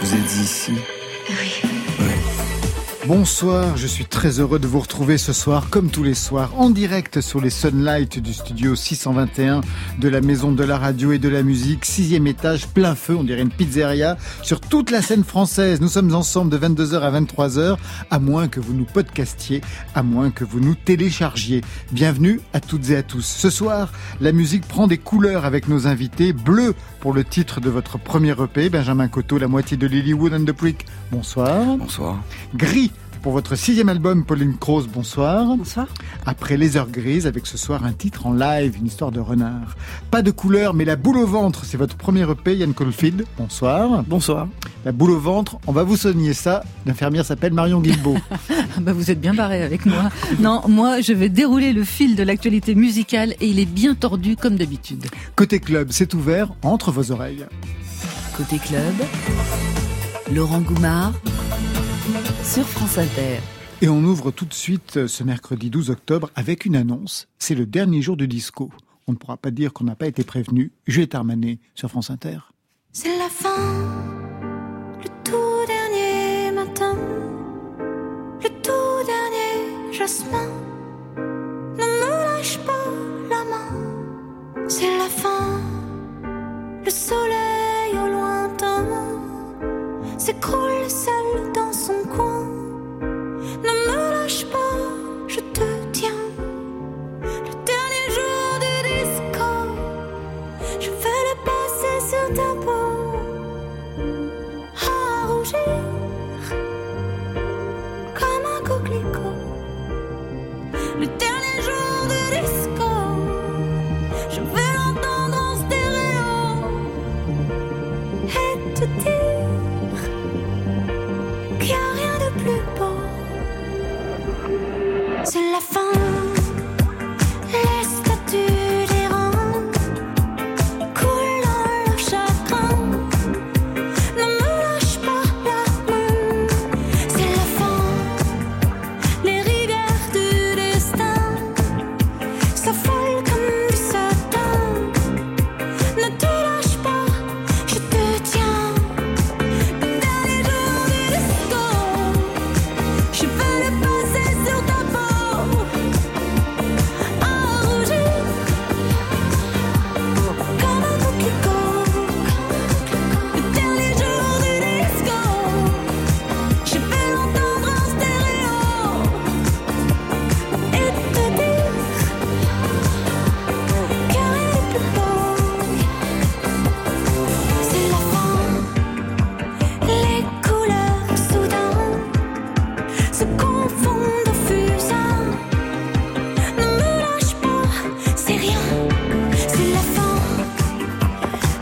Vous êtes ici Bonsoir, je suis très heureux de vous retrouver ce soir, comme tous les soirs, en direct sur les Sunlight du studio 621 de la Maison de la Radio et de la Musique, sixième étage, plein feu, on dirait une pizzeria, sur toute la scène française. Nous sommes ensemble de 22h à 23h, à moins que vous nous podcastiez, à moins que vous nous téléchargiez. Bienvenue à toutes et à tous. Ce soir, la musique prend des couleurs avec nos invités. Bleu pour le titre de votre premier EP, Benjamin Coteau, la moitié de Lilywood and the Prick. Bonsoir. Bonsoir. Gris pour votre sixième album, Pauline Croze, bonsoir. Bonsoir. Après Les Heures Grises, avec ce soir un titre en live, une histoire de renard. Pas de couleur, mais la boule au ventre, c'est votre premier EP, Yann Colfield. Bonsoir. Bonsoir. La boule au ventre, on va vous soigner ça. L'infirmière s'appelle Marion Guilbeault. bah vous êtes bien barré avec moi. non, moi, je vais dérouler le fil de l'actualité musicale et il est bien tordu comme d'habitude. Côté club, c'est ouvert entre vos oreilles. Côté club, Laurent Goumard sur France Inter. Et on ouvre tout de suite euh, ce mercredi 12 octobre avec une annonce. C'est le dernier jour du disco. On ne pourra pas dire qu'on n'a pas été prévenu. Juliette Armanet sur France Inter. C'est la fin, le tout dernier matin, le tout dernier jasmin. Ne me lâche pas la main. C'est la fin, le soleil au lointain s'écroule seul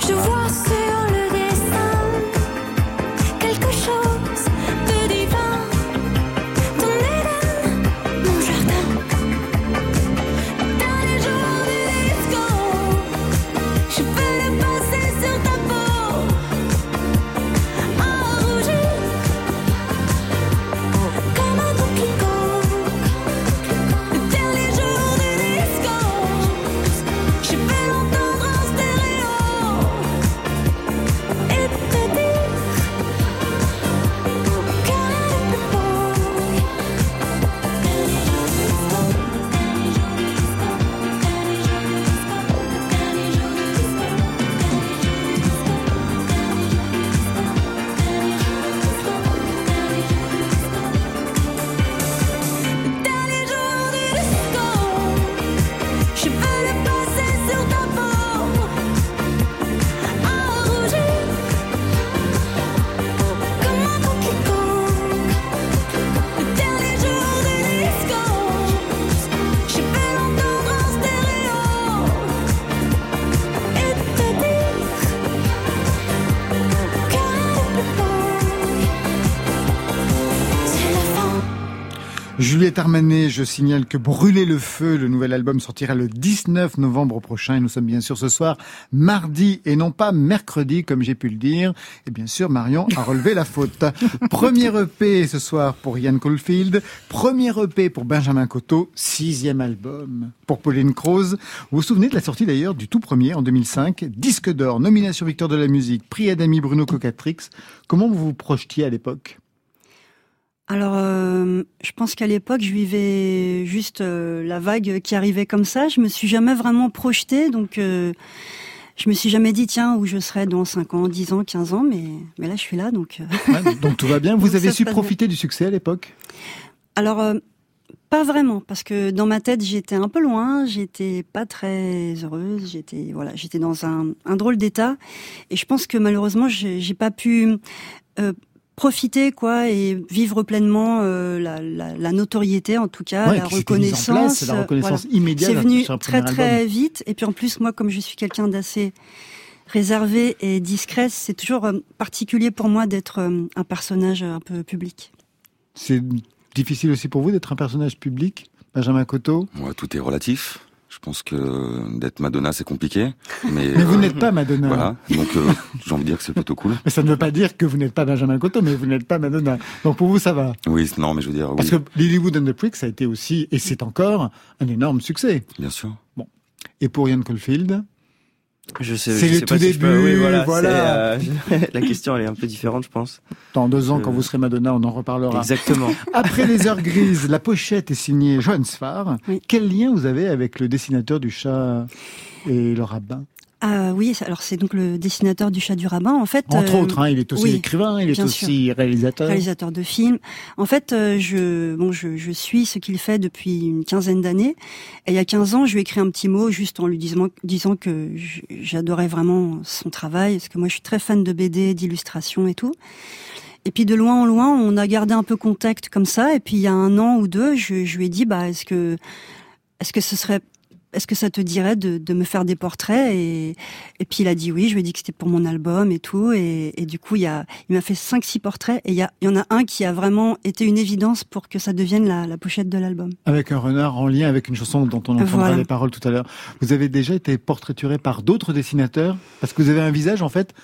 je vois, c'est Juliette Armanet, je signale que Brûler le feu, le nouvel album sortira le 19 novembre prochain et nous sommes bien sûr ce soir mardi et non pas mercredi comme j'ai pu le dire. Et bien sûr Marion a relevé la faute. Premier EP ce soir pour Ian Caulfield, premier EP pour Benjamin Coteau, sixième album pour Pauline Croze. Vous vous souvenez de la sortie d'ailleurs du tout premier en 2005, disque d'or, nomination victoire de la musique, prix Adami Bruno Cocatrix. Comment vous vous projetiez à l'époque? Alors, euh, je pense qu'à l'époque, je vivais juste euh, la vague qui arrivait comme ça. Je me suis jamais vraiment projetée, donc euh, je me suis jamais dit tiens où je serai dans 5 ans, 10 ans, 15 ans, mais mais là je suis là, donc. donc tout va bien. Vous avez su profiter du succès à l'époque? Alors. pas vraiment, parce que dans ma tête j'étais un peu loin, j'étais pas très heureuse, j'étais voilà, j'étais dans un, un drôle d'état, et je pense que malheureusement j'ai pas pu profiter quoi et vivre pleinement euh, la, la, la, notoriété en tout cas la, reconnaissance, la reconnaissance immédiate c'est venu très très vite et puis en plus moi comme je suis quelqu'un d'assez réservé et discret c'est toujours euh, particulier pour moi d'être euh, un personnage un peu public. C'est difficile aussi pour vous d'être un personnage public Benjamin Coteau? Ouais, tout est relatif je pense que d'être Madonna, c'est compliqué. Mais, mais vous euh, n'êtes pas Madonna. Voilà. Donc, euh, j'ai envie de dire que c'est plutôt cool. Mais ça ne veut pas dire que vous n'êtes pas Benjamin Cotto, mais vous n'êtes pas Madonna. Donc, pour vous, ça va. Oui, non, mais je veux dire. Parce que Lilywood and the Pricks a été aussi, et c'est encore, un énorme succès. Bien sûr. Bon. Et pour Ian Caulfield je sais, c'est le tout début. Oui, voilà. voilà. Euh, la question elle est un peu différente, je pense. Dans deux ans, quand vous serez Madonna, on en reparlera. Exactement. Après les heures grises, la pochette est signée Johan Sfar. Quel lien vous avez avec le dessinateur du chat et le rabbin? Ah oui, alors c'est donc le dessinateur du chat du rabbin. En fait, entre euh, autres, hein, il est aussi écrivain, il est aussi réalisateur, réalisateur de films. En fait, euh, je bon, je, je suis ce qu'il fait depuis une quinzaine d'années. Et il y a 15 ans, je lui ai écrit un petit mot juste en lui disant, disant que j'adorais vraiment son travail, parce que moi, je suis très fan de BD, d'illustration et tout. Et puis de loin en loin, on a gardé un peu contact comme ça. Et puis il y a un an ou deux, je, je lui ai dit, bah, est-ce que est-ce que ce serait est-ce que ça te dirait de, de, me faire des portraits et, et puis il a dit oui, je lui ai dit que c'était pour mon album et tout. Et, et du coup, il, y a, il m'a fait cinq, six portraits et il y, a, il y en a un qui a vraiment été une évidence pour que ça devienne la, la pochette de l'album. Avec un renard en lien avec une chanson dont on entendra les paroles tout à l'heure. Vous avez déjà été portraituré par d'autres dessinateurs parce que vous avez un visage en fait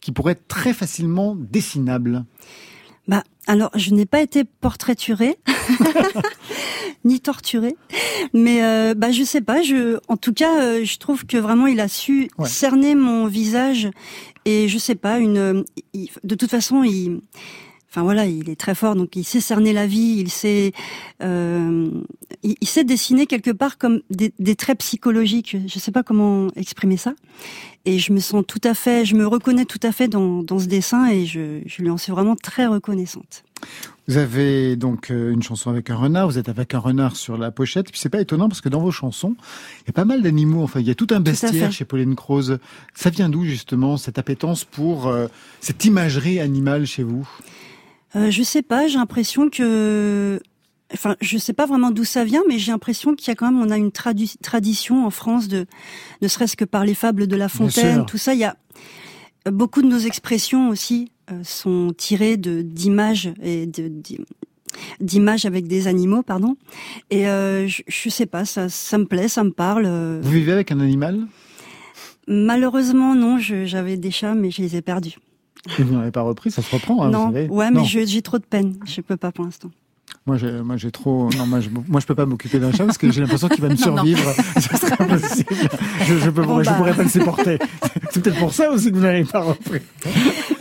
qui pourrait être très facilement dessinable. Bah, alors, je n'ai pas été portraiturée, ni torturée, mais euh, bah, je sais pas. Je, en tout cas, euh, je trouve que vraiment, il a su cerner mon visage et je sais pas. Une, de toute façon, il, enfin voilà, il est très fort, donc il sait cerner la vie, il sait, euh, il, sait dessiner quelque part comme des, des traits psychologiques. Je sais pas comment exprimer ça. Et je me sens tout à fait, je me reconnais tout à fait dans, dans ce dessin et je, je lui en suis vraiment très reconnaissante. Vous avez donc euh, une chanson avec un renard, vous êtes avec un renard sur la pochette, puis c'est pas étonnant parce que dans vos chansons, il y a pas mal d'animaux, enfin il y a tout un bestiaire chez Pauline Croze. Ça vient d'où justement cette appétence pour euh, cette imagerie animale chez vous? Euh, je sais pas, j'ai l'impression que enfin, je sais pas vraiment d'où ça vient, mais j'ai l'impression qu'il y a quand même, on a une tradition en France de, ne serait-ce que par les fables de La Fontaine, tout ça. Il y a beaucoup de nos expressions aussi euh, sont tirées de d'images et de, d'images avec des animaux, pardon. Et euh, je, je, sais pas, ça, ça me plaît, ça me parle. Vous vivez avec un animal? Malheureusement, non. J'avais des chats, mais je les ai perdus. Et vous n'avez pas repris, ça se reprend, hein, non, vous savez. Ouais, mais j'ai trop de peine. Je peux pas pour l'instant. Moi, j'ai, moi, j'ai trop. Non, moi, je, moi, je peux pas m'occuper d'un chat parce que j'ai l'impression qu'il va me survivre. Ce serait impossible. Je, je, peux, je bah. pourrais pas le supporter. C'est peut-être pour ça aussi que vous n'avez pas repris.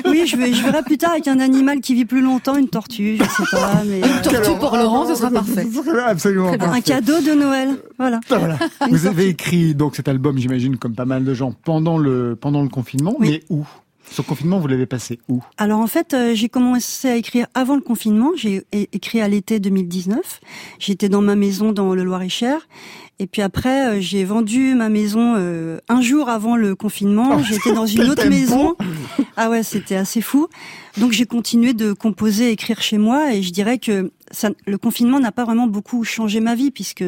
Oui, je, vais, je verrai plus tard avec un animal qui vit plus longtemps, une tortue, je sais pas. Mais, une tortue pour Laurent, ce sera parfait. Absolument. Un cadeau de Noël, voilà. Ah, voilà. Vous avez écrit donc cet album, j'imagine, comme pas mal de gens, pendant le pendant le confinement, oui. mais où? Ce confinement, vous l'avez passé où? Alors en fait, euh, j'ai commencé à écrire avant le confinement. J'ai écrit à l'été 2019. J'étais dans ma maison dans le Loir-et-Cher. Et puis après, euh, j'ai vendu ma maison euh, un jour avant le confinement. Oh, J'étais dans une autre maison. Ah ouais, c'était assez fou. Donc j'ai continué de composer, écrire chez moi. Et je dirais que ça, le confinement n'a pas vraiment beaucoup changé ma vie puisque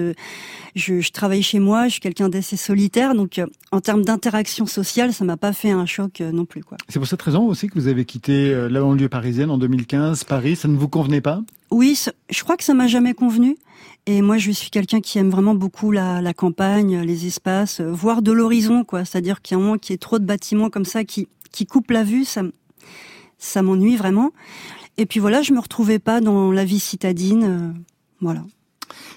je, je travaille chez moi, je suis quelqu'un d'assez solitaire, donc euh, en termes d'interaction sociale, ça m'a pas fait un choc euh, non plus. Quoi. C'est pour cette raison aussi que vous avez quitté euh, la banlieue parisienne en 2015, Paris. Ça ne vous convenait pas? Oui, je crois que ça m'a jamais convenu. Et moi, je suis quelqu'un qui aime vraiment beaucoup la, la campagne, les espaces, euh, voir de l'horizon, quoi. C'est-à-dire qu'il y a un moment qu'il y ait trop de bâtiments comme ça qui, qui coupent la vue, ça m'ennuie vraiment. Et puis voilà, je me retrouvais pas dans la vie citadine, euh, voilà.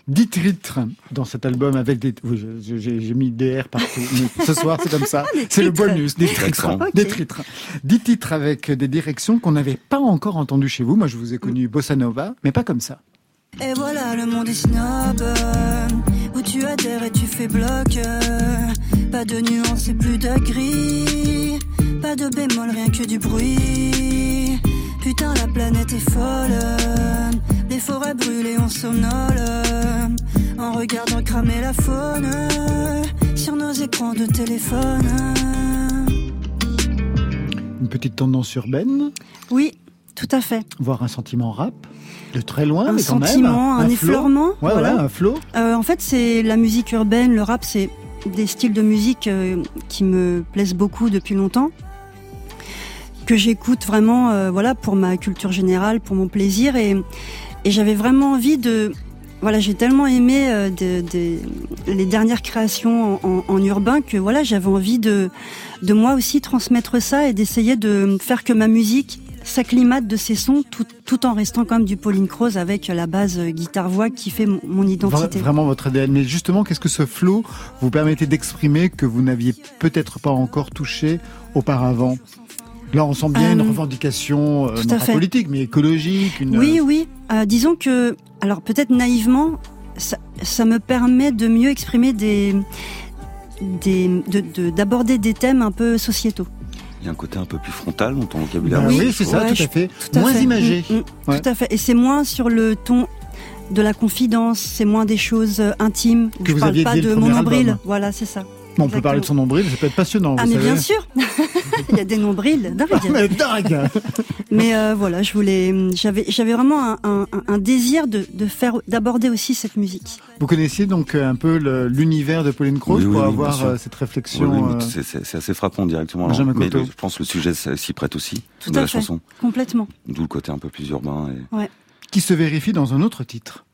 Dix titres dans cet album avec des. J'ai mis des R partout. mais ce soir, c'est comme ça. C'est le titres. bonus. Des titres. Accent. Des titres. Dix titres avec des directions qu'on n'avait pas encore entendues chez vous. Moi, je vous ai connu Bossa Nova, mais pas comme ça. Et voilà, le monde est snob, où tu adhères et tu fais bloc. pas de nuances et plus de gris, pas de bémol, rien que du bruit. Putain, la planète est folle, les forêts brûlées, on somnole. en regardant cramer la faune, sur nos écrans de téléphone. Une petite tendance urbaine, Oui, tout à fait. voire un sentiment rap. De très loin, Un mais quand même. sentiment, un, flow. effleurement. Ouais, voilà. un flow. Euh, en fait, c'est la musique urbaine, le rap, c'est des styles de musique euh, qui me plaisent beaucoup depuis longtemps, que j'écoute vraiment, euh, voilà, pour ma culture générale, pour mon plaisir, et, et j'avais vraiment envie de, voilà, j'ai tellement aimé euh, de- de- les dernières créations en, en- en urbain que voilà, j'avais envie de, de moi aussi transmettre ça et d'essayer de faire que ma musique s'acclimate de ces sons tout, tout en restant quand même du Pauline Croze avec la base guitare-voix qui fait mon, mon Vra- identité. Vraiment votre ADN. Mais justement, qu'est-ce que ce flow vous permettait d'exprimer que vous n'aviez peut-être pas encore touché auparavant? Là, on sent bien Euh, une revendication, euh, non pas fait. politique, mais écologique. Une... Oui, oui. Euh, disons que, alors peut-être naïvement, ça, ça me permet de mieux exprimer des, des, de- de- d'aborder des thèmes un peu sociétaux. Il y a un côté un peu plus frontal dans ton vocabulaire. Bah Oui, oui, c'est ça, ouais, tout je- à fait. Tout à Moins fait. imagé. Mm, mm, Ouais. Tout à fait. Et c'est moins sur le ton de la confidence, c'est moins des choses euh, intimes. Que je vous parle aviez pas de mon nombril. Voilà, c'est ça. On peut parler de son nombril, ça peut être passionnant. Ah vous mais savez. bien sûr, il y a des nombrils dingues. Mais dingue Mais euh, voilà, je voulais, j'avais, j'avais vraiment un, un- un désir de, de faire, d'aborder aussi cette musique. Vous connaissiez donc euh, un peu le- l'univers de Pauline Croce Oui, oui, pour oui, avoir euh, cette réflexion. euh, c'est- c'est c'est assez frappant directement. Alors. Mais le- je pense que le sujet s'y prête aussi Tout de à la fait. chanson. Complètement. D'où le côté un peu plus urbain. Et... qui se vérifie dans un autre titre.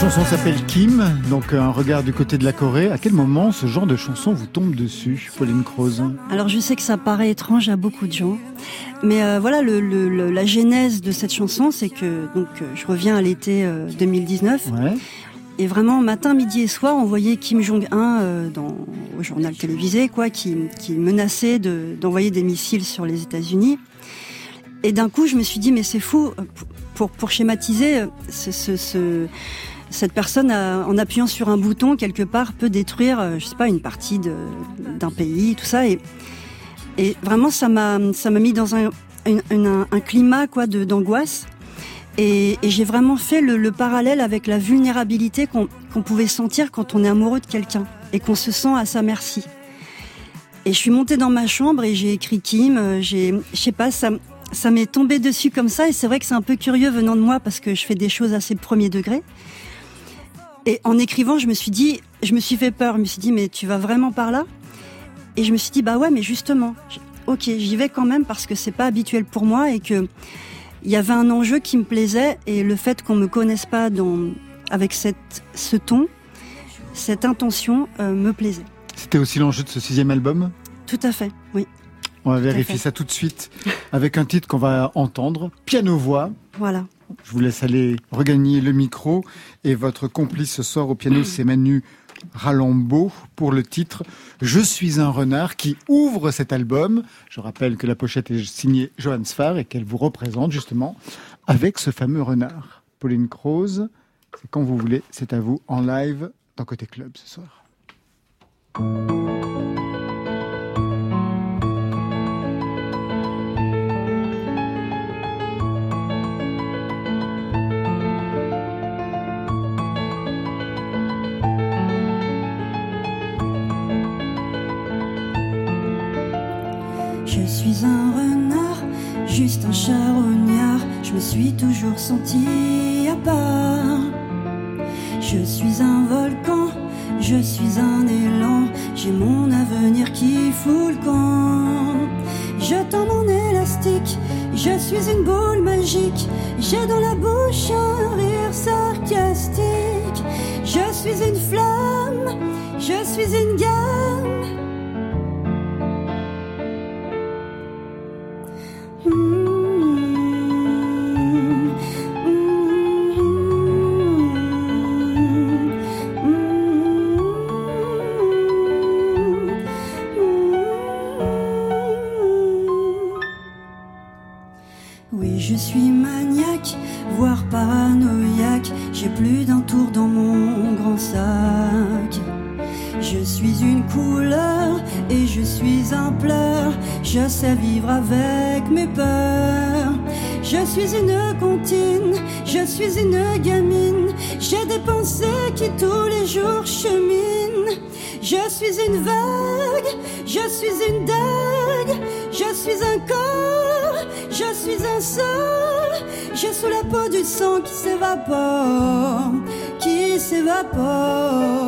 Chanson s'appelle Kim, donc euh, un regard du côté de la Corée. À quel moment ce genre de chanson vous tombe dessus, Pauline Croze? Alors je sais que ça paraît étrange à beaucoup de gens, mais euh, voilà le, le- le- la genèse de cette chanson, c'est que donc euh, je reviens à l'été euh, 2019 Ouais. et vraiment matin, midi et soir, on voyait Kim Jong Un euh, dans au journal télévisé quoi, qui, qui menaçait de- d'envoyer des missiles sur les États-Unis. Et d'un coup, je me suis dit mais c'est fou pour, pour, schématiser, ce, ce- ce- cette personne, a- en appuyant sur un bouton quelque part, peut détruire, euh, je sais pas, une partie d'un pays, tout ça. Et, vraiment, ça m'a, ça m'a mis dans un, un climat quoi de d'angoisse. Et, j'ai vraiment fait le, le parallèle avec la vulnérabilité qu'on qu'on pouvait sentir quand on est amoureux de quelqu'un et qu'on se sent à sa merci. Et je suis montée dans ma chambre et j'ai écrit Kim. euh, J'ai, je sais pas, ça, ça m'est tombé dessus comme ça. Et c'est vrai que c'est un peu curieux venant de moi parce que je fais des choses assez premier degré. Et en écrivant, je me suis dit, je me suis fait peur. Je me suis dit, mais tu vas vraiment par là? Et je me suis dit, bah ouais, mais justement, ok, j'y vais quand même parce que c'est pas habituel pour moi et que il y avait un enjeu qui me plaisait et le fait qu'on me connaisse pas dans, avec cette, ce ton, cette intention euh, me plaisait. C'était aussi l'enjeu de ce sixième album? Tout à fait, oui. On va vérifier ça tout de suite avec un titre qu'on va entendre, Piano-Voix. Voilà. Je vous laisse aller regagner le micro. Et votre complice ce soir au piano, c'est Manu Ralambeau pour le titre Je suis un renard qui ouvre cet album. Je rappelle que la pochette est signée Johan Sfar et qu'elle vous représente justement avec ce fameux renard. Pauline Croze, c'est quand vous voulez, c'est à vous en live dans Côté Club ce soir. Juste un charognard. Je me suis toujours senti à part. Je suis un volcan, je suis un élan. J'ai mon avenir qui fout le camp. Je mon élastique, je suis une boule magique. J'ai dans la bouche un rire sarcastique. Je suis une flamme, je suis une. Une vague, je suis une dague. Je suis un corps, je suis un sol. J'ai sous la peau du sang qui s'évapore, qui s'évapore.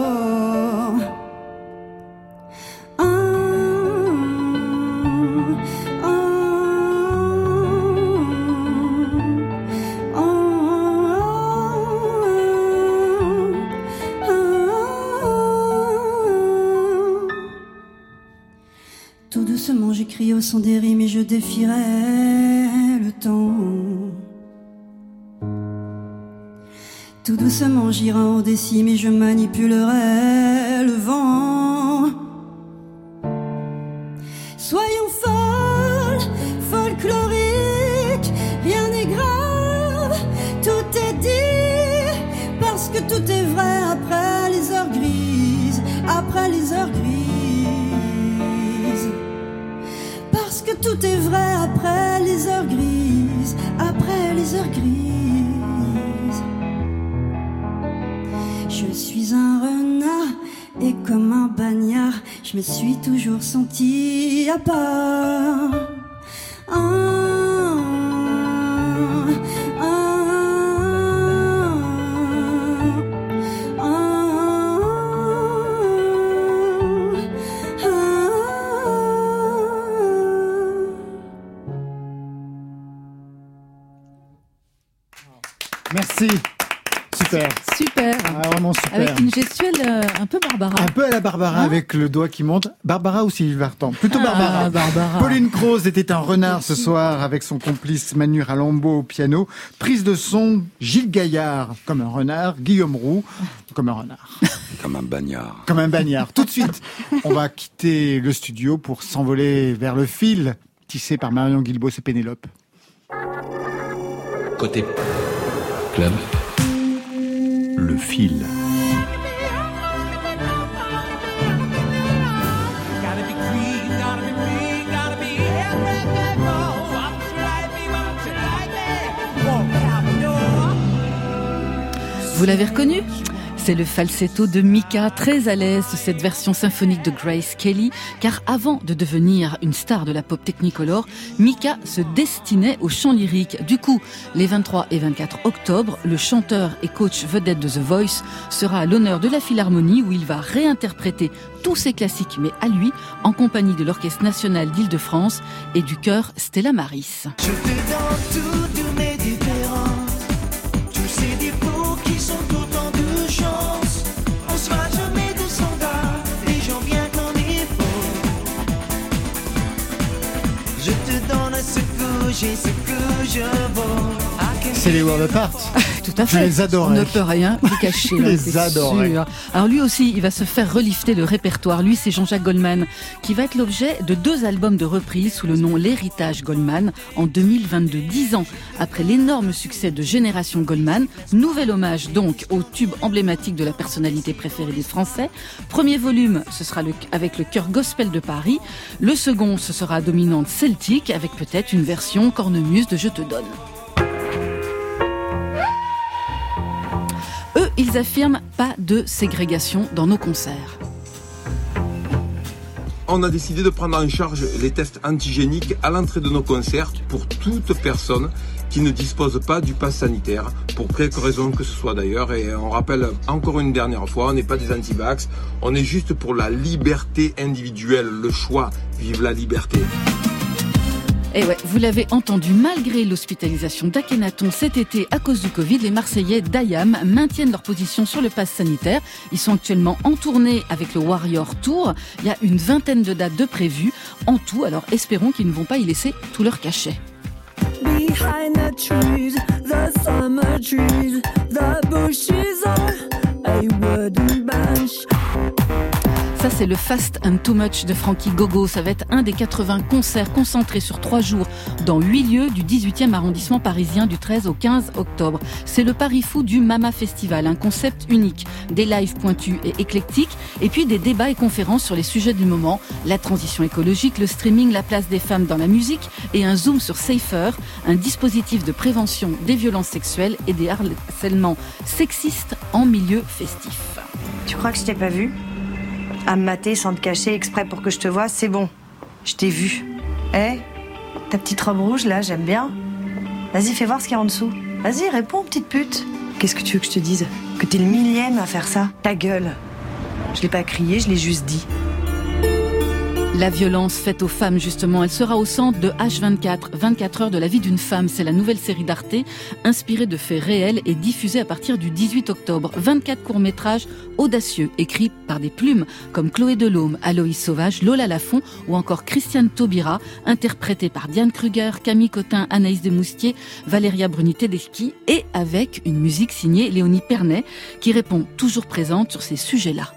Tout doucement j'irai en décime et je manipulerai le vent. Soyons folles, folkloriques, rien n'est grave, tout est dit, parce que tout est vrai après les heures grises, après les heures grises. Parce que tout est vrai je me suis toujours senti à part. Barbara. Un peu à la Barbara Hein avec le doigt qui monte. Barbara ou Sylvie Vartan Plutôt Ah, Barbara. Barbara. Pauline Croze était un renard ce soir avec son complice Manu Ralambeau au piano. Prise de son, Gilles Gaillard comme un renard, Guillaume Roux comme un renard, Comme un bagnard. comme un bagnard. Tout de suite, on va quitter le studio pour s'envoler vers le fil tissé par Marion Guilbault et Pénélope. Côté club, le fil. Vous l'avez reconnu c'est le falsetto de Mika, très à l'aise cette version symphonique de Grace Kelly, car avant de devenir une star de la pop technicolor, Mika se destinait au chant lyrique. Du coup, les 23 et 24 octobre, le chanteur et coach vedette de The Voice sera à l'honneur de la Philharmonie où il va réinterpréter tous ses classiques, mais à lui, en compagnie de l'Orchestre National d'Île-de-France et du chœur Stella Maris. J'ai, ce que je vaux. C'est les World Apart. Tout à Je fait. les adorais. On ne peut rien lui cacher. Je les adorais. sûr. Alors lui aussi, il va se faire relifter le répertoire. Lui, c'est Jean-Jacques Goldman, qui va être l'objet de deux albums de reprise sous le nom L'Héritage Goldman en 2022. Dix ans après l'énorme succès de Génération Goldman. Nouvel hommage donc au tube emblématique de la personnalité préférée des Français. Premier volume, ce sera le- avec le chœur gospel de Paris. Le second, ce sera dominante celtique avec peut-être une version cornemuse de Je te donne. Eux, ils affirment pas de ségrégation dans nos concerts. On a décidé de prendre en charge les tests antigéniques à l'entrée de nos concerts pour toute personne qui ne dispose pas du pass sanitaire, pour quelque raison que ce soit d'ailleurs. Et on rappelle encore une dernière fois, on n'est pas des anti-vax, on est juste pour la liberté individuelle, le choix. Vive la liberté. Et ouais, vous l'avez entendu, malgré l'hospitalisation d'Akhenaton cet été à cause du Covid, les Marseillais d'Ayam maintiennent leur position sur le pass sanitaire. Ils sont actuellement en tournée avec le Warrior Tour. Il y a une vingtaine de dates de prévues en tout, alors espérons qu'ils ne vont pas y laisser tout leur cachet. Behind the trees, the summer trees, the bushes are. C'est le Fast and Too Much de Frankie Gogo. Ça va être un des 80 concerts concentrés sur trois jours dans huit lieux du 18e arrondissement parisien du 13 au 15 octobre. C'est le pari fou du Mama Festival, un concept unique, des lives pointus et éclectiques, et puis des débats et conférences sur les sujets du moment, la transition écologique, le streaming, la place des femmes dans la musique, et un zoom sur Safer, un dispositif de prévention des violences sexuelles et des harcèlements sexistes en milieu festif. Tu crois que je t'ai pas vu? À me mater sans te cacher exprès pour que je te vois, c'est bon. Je t'ai vu. Eh Ta petite robe rouge là, j'aime bien. Vas-y, fais voir ce qu'il y a en dessous. Vas-y, réponds, petite pute. Qu'est-ce que tu veux que je te dise? Que t'es le millième à faire ça? Ta gueule. Je l'ai pas crié, je l'ai juste dit. La violence faite aux femmes, justement, elle sera au centre de H24, 24 heures de la vie d'une femme. C'est la nouvelle série d'Arte, inspirée de faits réels et diffusée à partir du 18 octobre. 24 courts-métrages audacieux, écrits par des plumes comme Chloé Delhomme, Aloïs Sauvage, Lola Lafont ou encore Christiane Taubira, interprétée par Diane Kruger, Camille Cotin, Anaïs Desmoustiers, Valéria Bruni-Tedeschi et avec une musique signée Léonie Pernet qui répond toujours présente sur ces sujets-là.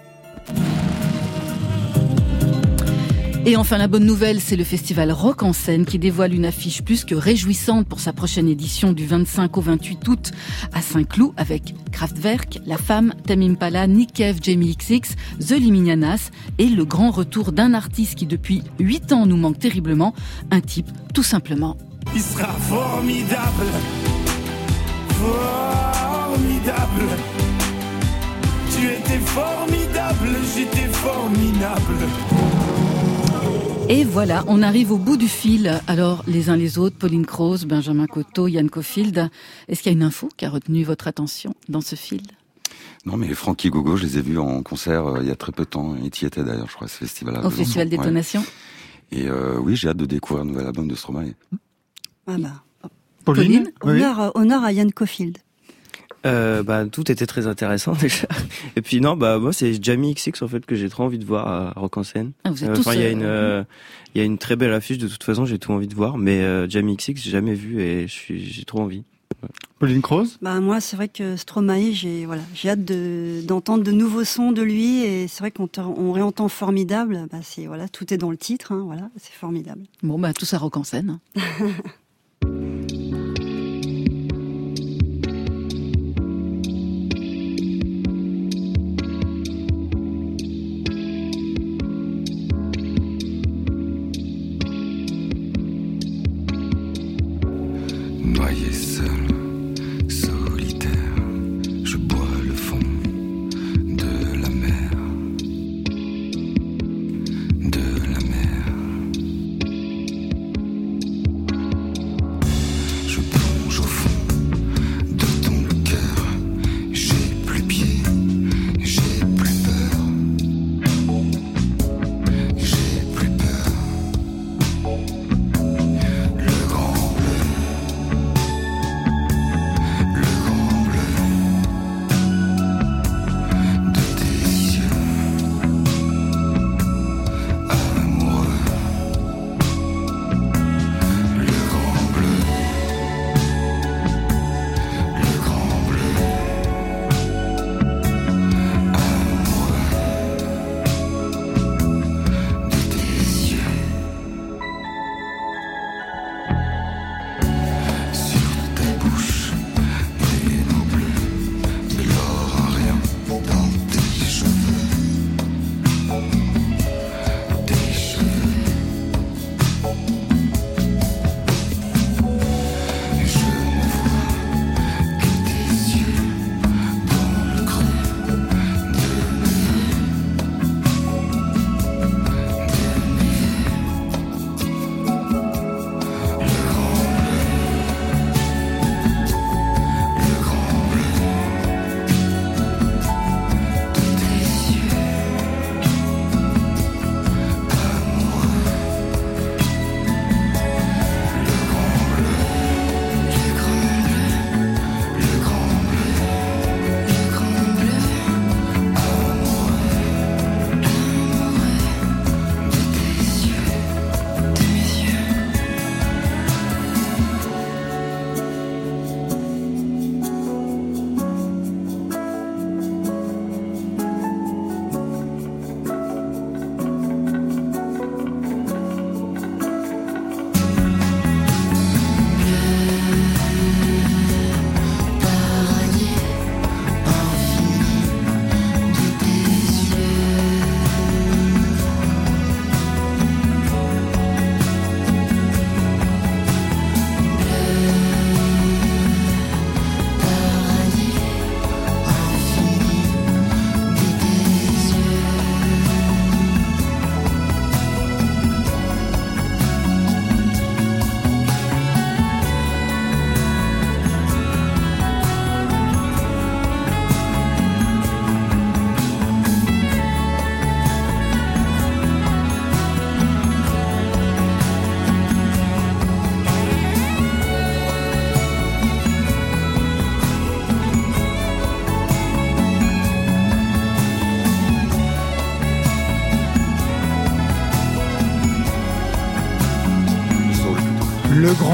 Et enfin, la bonne nouvelle, c'est le festival Rock en scène qui dévoile une affiche plus que réjouissante pour sa prochaine édition du 25 au 28 août à Saint-Cloud avec Kraftwerk, La Femme, Tamim Pala, Nick Cave, Jamie XX, The Liminianas et le grand retour d'un artiste qui depuis 8 ans nous manque terriblement, un type tout simplement Il sera formidable. Formidable. Tu étais formidable, j'étais formidable. Et voilà, on arrive au bout du fil. Alors, les uns les autres, Pauline Croze, Benjamin Coteau, Yann Cofield, est-ce qu'il y a une info qui a retenu votre attention dans ce fil? Non, mais Frankie Gogo, je les ai vus en concert euh, il y a très peu de temps. Et tu y étais d'ailleurs, je crois, à ce festival-là. Au Festival Ouais. Détonation Et euh, oui, j'ai hâte de découvrir un nouvel album de Stromae. Ah bah, Pauline, Oui. honneur, honneur à Yann Cofield. Euh, bah, tout était très intéressant déjà. Et puis non, bah moi c'est Jamie XX en fait que j'ai trop envie de voir à Rock en scène. Ah, vous êtes Euh, tous, il y a euh, une, euh, il y a une très belle affiche de toute façon. J'ai tout envie de voir, mais euh, Jamie XX j'ai jamais vu et je suis, j'ai trop envie. Pauline Croze? Bah moi, c'est vrai que Stromae, j'ai voilà, j'ai hâte de- d'entendre de, nouveaux sons de lui et c'est vrai qu'on te- on réentend formidable. Bah c'est voilà, tout est dans le titre, hein, voilà, c'est formidable. Bon, bah, tout ça rock en scène. Noyé seul,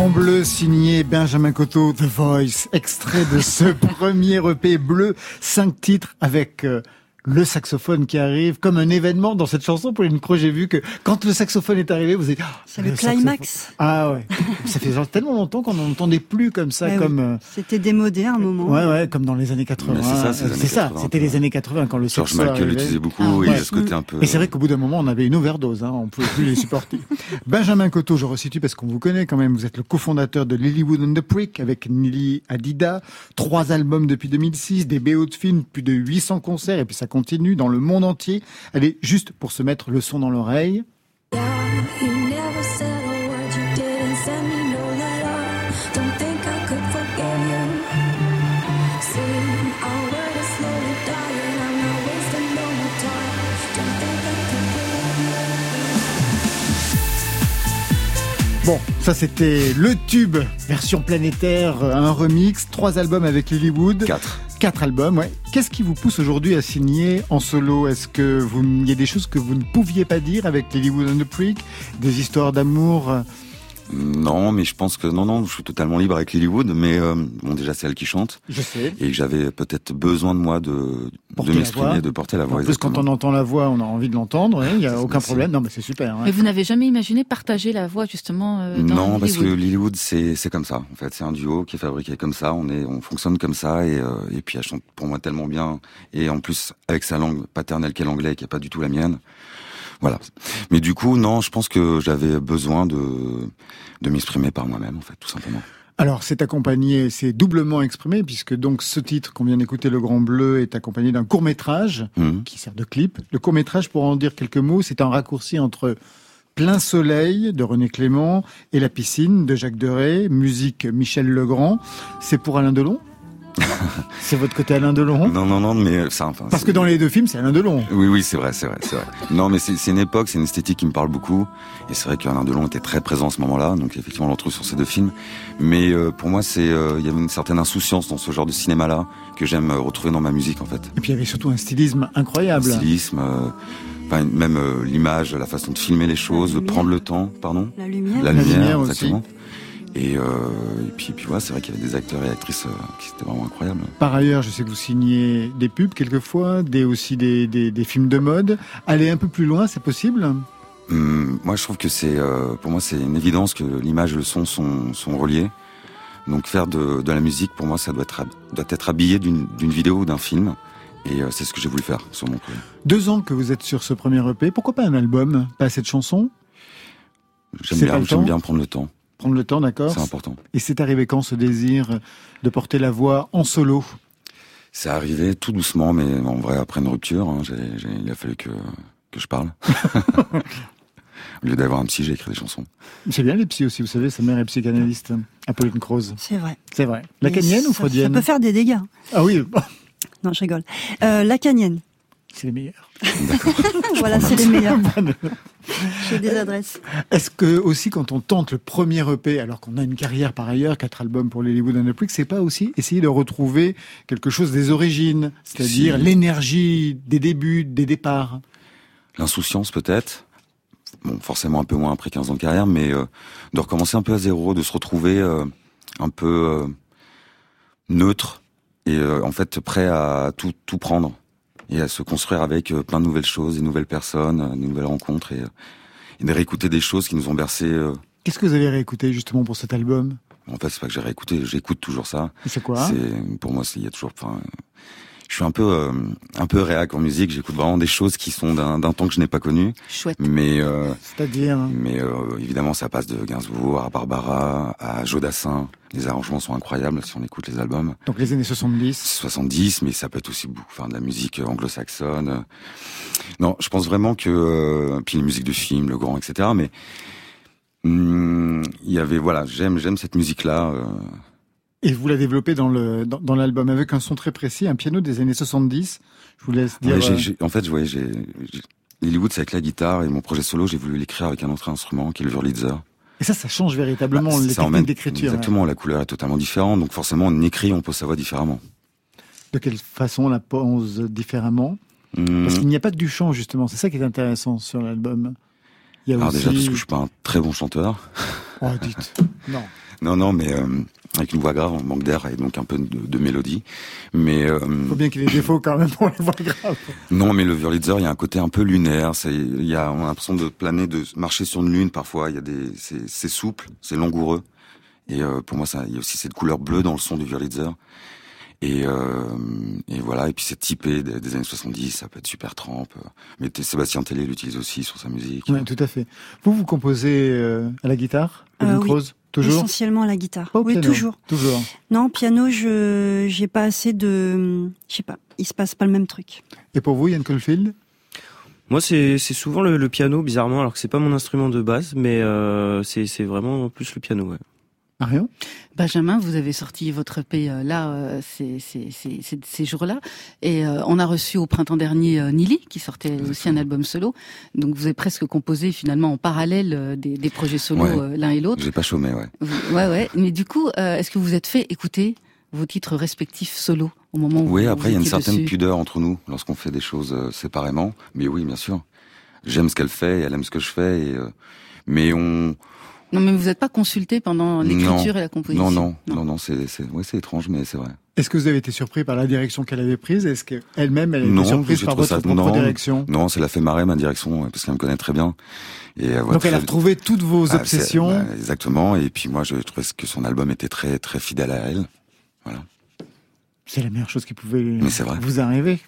Grand Bleu signé Benjamin Coteau, The Voice, extrait de ce premier EP bleu, cinq titres avec euh, le saxophone qui arrive comme un événement dans cette chanson. Pauline Croix, j'ai vu que quand le saxophone est arrivé, vous êtes... Ah, C'est le climax. Ah ouais. ça fait genre tellement longtemps qu'on n'entendait plus comme ça, Ouais, comme... oui. euh, C'était démodé à un moment. Ouais, ouais, comme dans les années 80. Mais c'est ça, c'est les Euh, années c'est ça, 80, c'était les années 80 quand le George Michael l'utilisait beaucoup, Ah, et il y a ouais. ce côté un peu- Et c'est vrai qu'au bout d'un moment, on avait une overdose, hein, on pouvait plus les supporter. Benjamin Coteau, je resitue parce qu'on vous connaît quand même, vous êtes le cofondateur de Lilywood and the Prick avec Nili Adida, trois albums depuis 2006, des BO de films, plus de 800 concerts, et puis ça continue dans le monde entier. Allez, juste pour se mettre le son dans l'oreille. Bon, ça c'était le tube, version planétaire, euh, un remix, trois albums avec Lilywood. Quatre. Quatre albums, ouais. Qu'est-ce qui vous pousse aujourd'hui à signer en solo? Est-ce que vous, il y a des choses que vous ne pouviez pas dire avec Lilywood and the Prick Des histoires d'amour euh, Non, mais je pense que non, non, je suis totalement libre avec Lilywood, mais euh, bon, déjà c'est elle qui chante. Je sais. Et j'avais peut-être besoin de moi de, Porter de m'exprimer, de porter la voix. En plus, quand on entend la voix, on a envie de l'entendre, hein, il n'y a aucun problème. Non, mais c'est super. hein. Mais vous n'avez jamais imaginé partager la voix justement euh, dans Non, parce que Hollywood Lilywood, c'est c'est comme ça. En fait, c'est un duo qui est fabriqué comme ça. On est, on fonctionne comme ça, et euh, et puis elle chante pour moi tellement bien, et en plus avec sa langue paternelle qui est l'anglais, qui est pas du tout la mienne. Voilà. Mais du coup, non, je pense que j'avais besoin de de m'exprimer par moi-même, en fait, tout simplement. Alors, c'est accompagné, c'est doublement exprimé, puisque donc ce titre qu'on vient d'écouter, Le Grand Bleu, est accompagné d'un court métrage Mhm. qui sert de clip. Le court métrage, pour en dire quelques mots, c'est un raccourci entre Plein Soleil de René Clément et La piscine de Jacques Deray, musique Michel Legrand. C'est pour Alain Delon C'est votre côté Alain Delon? Non, non, non, mais ça, enfin. Parce que dans les deux films, c'est Alain Delon. Oui, oui, c'est vrai, c'est vrai, c'est vrai. Non, mais c'est une époque, c'est une esthétique qui me parle beaucoup. Et c'est vrai qu'Alain Delon était très présent à ce moment-là, donc effectivement, on le retrouve sur ces deux films. Mais euh, pour moi, c'est, euh, il y avait une certaine insouciance dans ce genre de cinéma-là que j'aime euh, retrouver dans ma musique, en fait. Et puis il y avait surtout un stylisme incroyable. Le stylisme, euh, enfin, même euh, l'image, la façon de filmer les choses, de prendre le temps, pardon. La lumière. La La lumière, lumière aussi. Et, euh, et puis, et puis voilà, c'est vrai qu'il y avait des acteurs et actrices euh, qui étaient vraiment incroyables. Par ailleurs, je sais que vous signez des pubs quelquefois, des aussi des, des, des films de mode. Aller un peu plus loin, c'est possible? Hum, moi, je trouve que c'est, euh, pour moi, c'est une évidence que l'image et le son sont, sont reliés. Donc, faire de, de la musique, pour moi, ça doit être, doit être habillé d'une d'une vidéo ou d'un film. Et euh, c'est ce que j'ai voulu faire sur mon projet. Deux ans que vous êtes sur ce premier EP, pourquoi pas un album? Pas assez de chansons? J'aime bien, bien prendre le temps. Prendre le temps, d'accord C'est important. Et c'est arrivé quand ce désir de porter la voix en solo? C'est arrivé tout doucement, mais en vrai, après une rupture, hein, il a fallu que, que je parle. Au lieu d'avoir un psy, j'ai écrit des chansons. C'est bien les psys aussi, vous savez, sa mère est psychanalyste, Apolline Croze. C'est vrai. C'est vrai. Lacanienne Mais ou freudienne Ça peut faire des dégâts. Ah oui, Non, je rigole. Euh, Lacanienne. C'est les meilleurs. voilà, c'est les meilleurs. J'ai des adresses. Est-ce que aussi quand on tente le premier EP, alors qu'on a une carrière par ailleurs, quatre albums pour Lilywood and the Prick, c'est pas aussi essayer de retrouver quelque chose des origines, c'est-à-dire Si. l'énergie des débuts, des départs? L'insouciance peut-être. Bon, forcément un peu moins après 15 ans de carrière, mais euh, de recommencer un peu à zéro, de se retrouver euh, un peu euh, neutre et euh, en fait prêt à tout, tout prendre et à se construire avec euh, plein de nouvelles choses, des nouvelles personnes, euh, des nouvelles rencontres et, euh, et de réécouter des choses qui nous ont bercé. Qu'est-ce que vous avez réécouté justement pour cet album? En fait, c'est pas que j'ai réécouté, j'écoute toujours ça. C'est quoi? C'est pour moi, c'est- il y a toujours. Enfin, je suis un peu euh, un peu réac en musique. J'écoute vraiment des choses qui sont d'un d'un temps que je n'ai pas connu. Chouette. Mais euh, C'est-à-dire? mais euh, évidemment, ça passe de Gainsbourg à Barbara à Jodassin. Les arrangements sont incroyables si on écoute les albums. Donc les années 70 70, mais ça peut être aussi beaucoup, enfin, de la musique anglo-saxonne. Non, je pense vraiment que euh, puis les musiques de films, Le Grand, etc. Mais hum, il y avait voilà, j'aime j'aime cette musique là. Et vous la développez dans le dans, dans l'album avec un son très précis, un piano des années 70. Je vous laisse dire. Ouais, euh, en fait, je voyais, j'ai, Lilywood, c'est avec la guitare et mon projet solo, j'ai voulu l'écrire avec un autre instrument qui est le Wurlitzer. Et ça, ça change véritablement Bah, les ça techniques d'écriture. Exactement, la couleur est totalement différente, donc forcément, on écrit, on pose sa voix différemment. De quelle façon on la pose différemment? Parce qu'il n'y a pas du chant justement. C'est ça qui est intéressant sur l'album. Alors aussi. déjà, parce que je suis pas un très bon chanteur. Oh, dites. Non. Non, non, mais euh, avec une voix grave, on manque d'air et donc un peu de, de mélodie. Mais euh, Faut bien qu'il y ait des défauts quand même pour les voix graves. non, mais le Wurlitzer, il y a un côté un peu lunaire. C'est, il y a, on a l'impression de planer, de marcher sur une lune parfois. Il y a des, c'est, c'est souple, c'est langoureux. Et euh, pour moi, ça, il y a aussi cette couleur bleue dans le son du Wurlitzer. Et, euh, et voilà. Et puis c'est typé des, des années 70. Ça peut être super trempe. Mais Sébastien Tellier l'utilise aussi sur sa musique. Oui, tout à fait. Vous, vous composez euh, à la guitare Euh, Pauline oui. Croze Toujours Essentiellement à la guitare. Pas au oui, piano toujours. Toujours. Non, piano, je j'ai pas assez de, je sais pas, il se passe pas le même truc. Et pour vous, Yann Colfield Moi, c'est c'est souvent le, le piano, bizarrement, alors que c'est pas mon instrument de base, mais euh, c'est c'est vraiment plus le piano. Ouais. Marion? Benjamin, vous avez sorti votre EP euh, là, euh, ces, ces, ces, ces- jours-là, et euh, on a reçu au printemps dernier euh, Nili, qui sortait aussi un album solo. Donc vous avez presque composé finalement en parallèle euh, des, des projets solo Ouais. l'un et l'autre. J'ai pas chômé, ouais. Vous- Ouais, ouais. Mais du coup, euh, est-ce que vous êtes fait écouter vos titres respectifs solo au moment où Oui, vous après, il y a une certaine pudeur entre nous lorsqu'on fait des choses euh, séparément. Mais oui, bien sûr. J'aime ce qu'elle fait elle aime ce que je fais. Et, euh, mais on. Non, mais vous n'êtes pas consulté pendant l'écriture et la composition. Non, non, non, non, c'est, c'est, ouais, c'est étrange, mais c'est vrai. Est-ce que vous avez été surpris par la direction qu'elle avait prise? Est-ce qu'elle-même, elle a été non, surprise j'ai par votre ça, propre non, direction? Non, ça l'a fait marrer ma direction, parce qu'elle me connaît très bien. Et euh, voilà, Donc elle a retrouvé toutes vos Ah, obsessions? bah, exactement. Et puis moi, je trouvais que son album était très, très fidèle à elle. Voilà. C'est la meilleure chose qui pouvait Mais c'est vrai. vous arriver.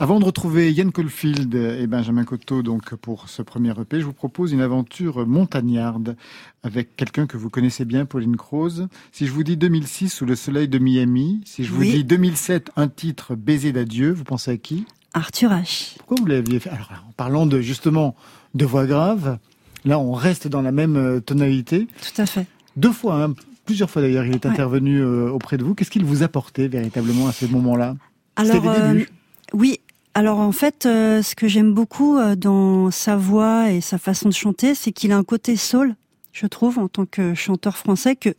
Avant de retrouver Yann Colfield et Benjamin Coteau donc pour ce premier EP, je vous propose une aventure montagnarde avec quelqu'un que vous connaissez bien, Pauline Croze. Si je vous dis 2006 sous le soleil de Miami, si je vous Oui. dis 2007 un titre Baiser d'adieu, vous pensez à qui? Arthur H. Pourquoi vous l'aviez fait? Alors en parlant de justement de voix grave, là on reste dans la même euh, tonalité. Tout à fait. Deux fois, hein, plusieurs fois d'ailleurs, il est Ouais. intervenu euh, auprès de vous. Qu'est-ce qu'il vous apportait véritablement à ce moment-là? Alors, euh, oui. Alors en fait, euh, ce que j'aime beaucoup euh, dans sa voix et sa façon de chanter, c'est qu'il a un côté soul, je trouve, en tant que chanteur français, que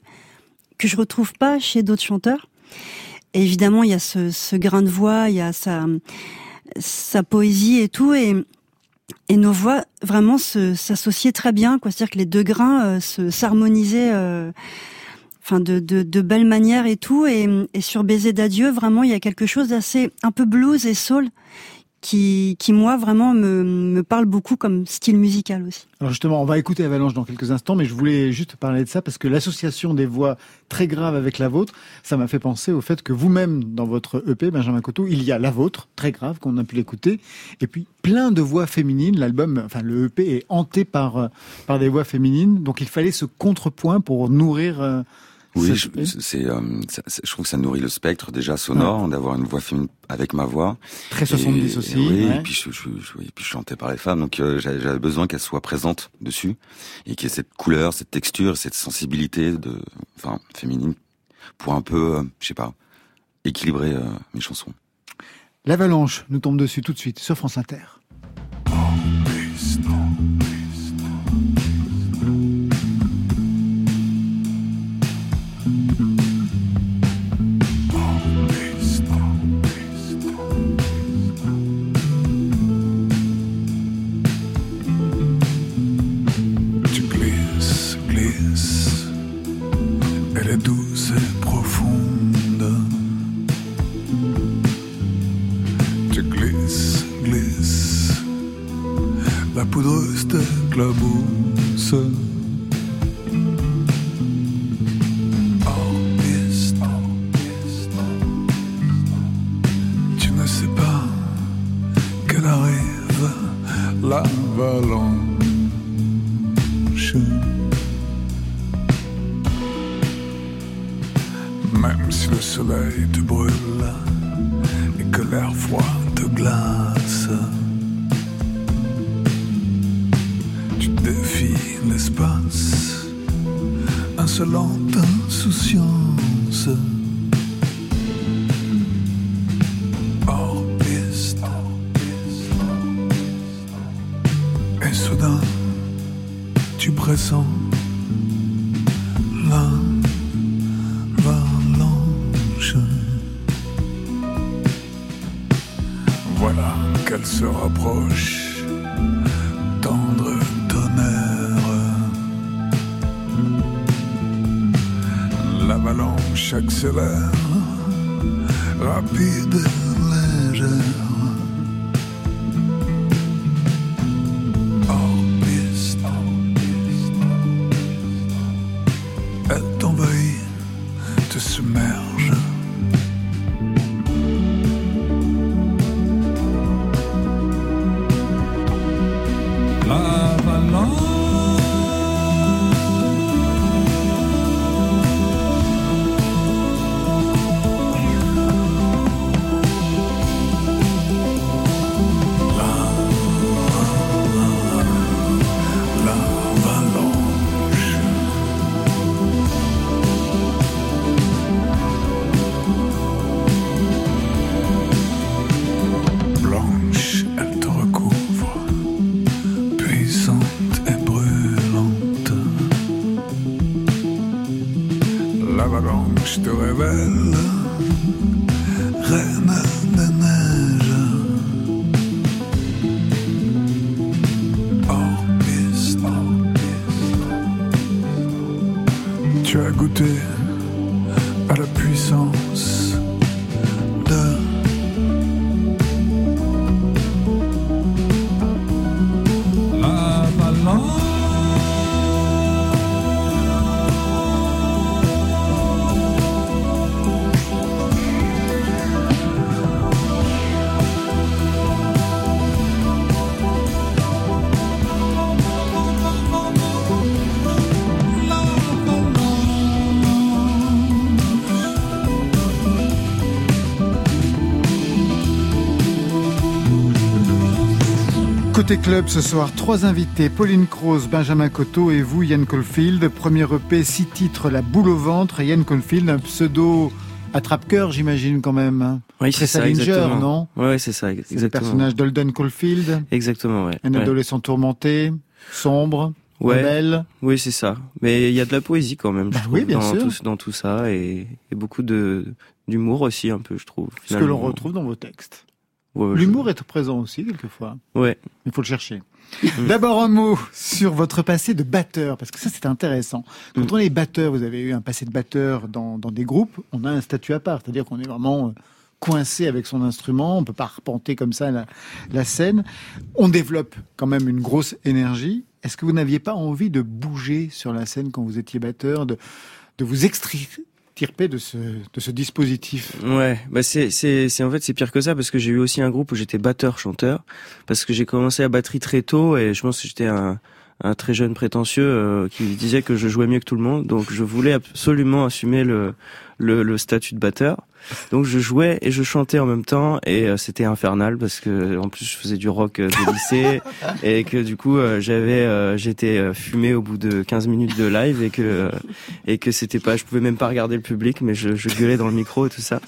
que je retrouve pas chez d'autres chanteurs. Évidemment, il y a ce, ce grain de voix, il y a sa sa poésie et tout, et et nos voix vraiment s'associaient très bien, quoi. C'est-à-dire que les deux grains euh, se s'harmonisaient. euh, enfin de, de, de belle manière et tout. Et, et sur Baiser d'adieu, vraiment, il y a quelque chose d'assez un peu blues et soul qui, qui moi, vraiment me, me parle beaucoup comme style musical aussi. Alors justement, on va écouter Avalanche dans quelques instants, mais je voulais juste parler de ça parce que l'association des voix très graves avec la vôtre, ça m'a fait penser au fait que vous-même, dans votre EP, Benjamin Coteau, il y a la vôtre, très grave, qu'on a pu l'écouter, et puis plein de voix féminines. L'album, enfin le EP est hanté par, euh, par des voix féminines, donc il fallait ce contrepoint pour nourrir... Oui, je, c'est, euh, je trouve que ça nourrit le spectre déjà sonore, d'avoir une voix féminine avec ma voix. Très 70 Et- aussi, et oui, ouais. et puis je, je, je- et puis je chantais par les femmes, donc euh, j'avais j'avais besoin qu'elle soit présente dessus et qu'il y ait cette couleur, cette texture, cette sensibilité de, enfin, féminine pour un peu, euh, je sais pas, équilibrer euh, mes chansons. L'Avalanche nous tombe dessus tout de suite sur France Inter. J'accélère, rapide, légère. Côté club ce soir, trois invités, Pauline Croze, Benjamin Coteau et vous, Yann Caulfield. Premier EP, six titres, La boule au ventre. Yann Caulfield, un pseudo attrape-cœur, j'imagine quand même. hein. Oui, c'est ça, exactement. non Ouais, c'est ça, C'est le exactement. personnage d'Holden Caulfield, Exactement, ouais. un Ouais. adolescent tourmenté, sombre, Ouais. rebelle. Oui, c'est ça. Mais il y a de la poésie quand même, je Bah trouve, oui, bien dans, sûr. Tout, dans tout ça, et, et beaucoup de d'humour aussi, un peu, je trouve. Ce que l'on finalement. retrouve dans vos textes. L'humour est présent aussi, quelquefois. Ouais. Il faut le chercher. D'abord un mot sur votre passé de batteur, parce que ça c'est intéressant. Quand Mm. on est batteur, vous avez eu un passé de batteur dans, dans des groupes, on a un statut à part, c'est-à-dire qu'on est vraiment euh, coincé avec son instrument, on peut pas arpenter comme ça la, la scène. On développe quand même une grosse énergie. Est-ce que vous n'aviez pas envie de bouger sur la scène quand vous étiez batteur, de, de vous extirper de ce, de ce dispositif. Ouais, bah c'est c'est c'est en fait c'est pire que ça parce que j'ai eu aussi un groupe où j'étais batteur chanteur parce que j'ai commencé à batterie très tôt et je pense que j'étais un un très jeune prétentieux euh, qui disait que je jouais mieux que tout le monde. Donc je voulais absolument assumer le le, le statut de batteur donc je jouais et je chantais en même temps et euh, c'était infernal parce que en plus je faisais du rock euh, de lycée et que du coup euh, j'avais euh, j'étais euh, fumé au bout de 15 minutes de live et que euh, et que c'était pas je pouvais même pas regarder le public mais je, je gueulais dans le micro et tout ça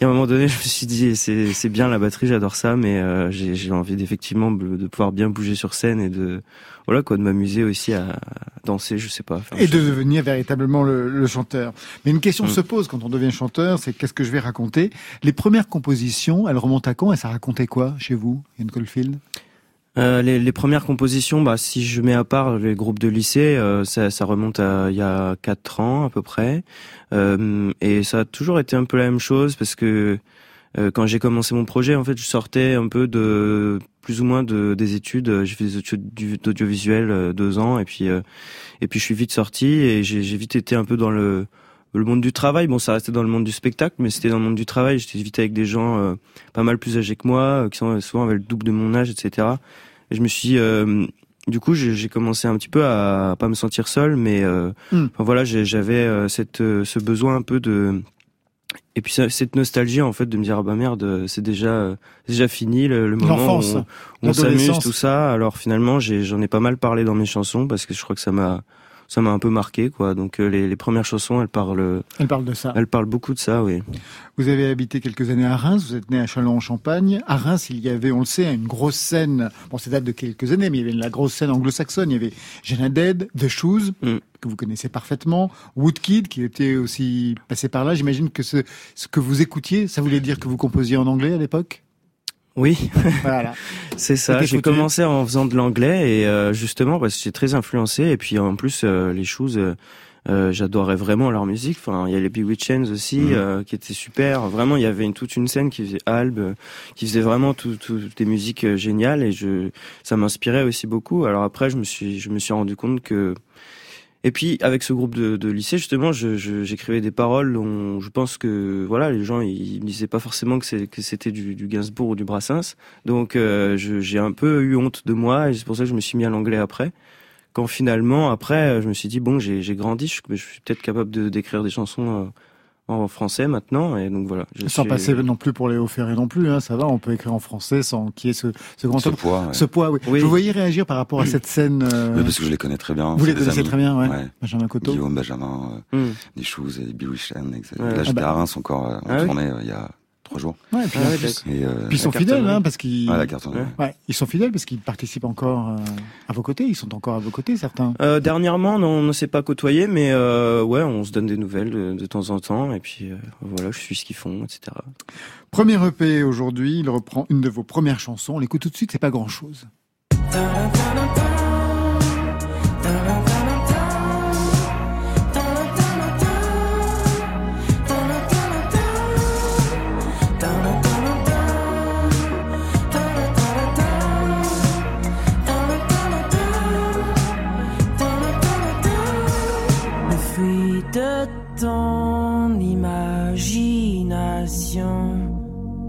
et à un moment donné je me suis dit c'est c'est bien la batterie j'adore ça mais euh, j'ai j'ai envie d'effectivement de pouvoir bien bouger sur scène et de voilà quoi de m'amuser aussi à danser je sais pas Enfin, et je- de devenir véritablement le, le chanteur. Mais une question Mm. se pose quand on devient chanteur, c'est qu'est-ce que je vais raconter. Les premières compositions, elles remontent à quand et ça racontait quoi chez vous, Ian Caulfield? Euh, les, premières compositions, bah, si je mets à part les groupes de lycée, euh, ça, remonte à il y a quatre ans à peu près, Euh, et ça a toujours été un peu la même chose parce que quand j'ai commencé mon projet, en fait, je sortais un peu de plus ou moins de des études. J'ai fait des études d'audiovisuel deux ans, et puis et puis je suis vite sorti et j'ai vite été un peu dans le le monde du travail. Bon, ça restait dans le monde du spectacle, mais c'était dans le monde du travail. J'étais vite avec des gens euh, pas mal plus âgés que moi, euh, qui sont souvent avec le double de mon âge, etc. Et je me suis, euh, du coup, j'ai commencé un petit peu à, pas me sentir seul, mais euh, Hmm. enfin, voilà, j'avais euh, cette, euh, ce besoin un peu de, et puis cette nostalgie en fait de me dire ah bah merde, c'est déjà, c'est déjà fini le, le moment où on, on s'amuse tout ça. Alors finalement, j'en ai, pas mal parlé dans mes chansons parce que je crois que ça m'a, ça m'a un peu marqué quoi. Donc euh, les, les premières chansons, elles parlent, Elle parle de ça. elles parlent beaucoup de ça, oui. Vous avez habité quelques années à Reims, vous êtes né à Châlons-en-Champagne. À Reims, il y avait, on le sait, une grosse scène, bon, ça date de quelques années, mais il y avait la grosse scène anglo-saxonne. Il y avait Jenna Dead, The Shoes, Mm. que vous connaissez parfaitement, Woodkid, qui était aussi passé par là. J'imagine que ce, ce que vous écoutiez, ça voulait dire que vous composiez en anglais à l'époque? Oui. Voilà. C'est ça. J'ai commencé en faisant de l'anglais et euh, justement parce que j'étais très influencé et puis en plus euh, les choses, euh, Euh, J'adorais vraiment leur musique. Enfin, il y a les Bewitchens aussi Mhm. euh, qui étaient super. Vraiment, il y avait une, toute une scène qui faisait Alb, euh, qui faisait vraiment tout, tout- des musiques géniales et je ça m'inspirait aussi beaucoup. Alors après, je me suis je me suis rendu compte que et puis avec ce groupe de, de lycée justement, je- je- j'écrivais des paroles dont je pense que voilà les gens ils me disaient pas forcément que c'était du, du Gainsbourg ou du Brassens. Donc euh, j'ai un peu eu honte de moi et c'est pour ça que je me suis mis à l'anglais après. Quand finalement après je me suis dit bon j'ai grandi, je, suis peut-être capable de d'écrire des chansons euh, en français maintenant et donc voilà. Je Sans suis- passer non plus pour Léo Ferré non plus, hein, ça va, on peut écrire en français sans qu'il y ait ce, ce grand Ce homme. poids, ouais. Ce poids, oui. Oui. Je vous voyais réagir par rapport à cette scène. euh, Mais parce que je les connais très bien. Vous les connaissez amis. très bien, ouais. Ouais. Benjamin Coteau. Guillaume, Benjamin, euh, Hmm. des choses et Bill Wishen, etc. Ouais. Là, j'étais Ah bah. à Reims encore euh, en Ah oui tournée euh, il y a trois jours. Ouais, et puis, Ah en ouais, plus- d'accord. Et, euh, puis ils sont fidèles, hein, parce qu'ils. ah, la cartonnerie. Ouais. Ouais, ils sont fidèles parce qu'ils participent encore euh, à vos côtés. Ils sont encore à vos côtés, certains. Euh, dernièrement, non, on ne s'est pas côtoyé, mais euh, ouais, on se donne des nouvelles de, de temps en temps, et puis euh, voilà, je suis ce qu'ils font, etc. Premier EP aujourd'hui, il reprend une de vos premières chansons. On l'écoute tout de suite, c'est pas grand chose. Ton imagination,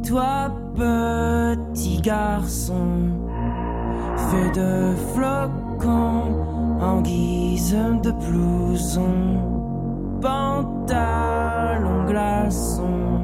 toi petit garçon, fait de flocons en guise de blouson, pantalon glaçon.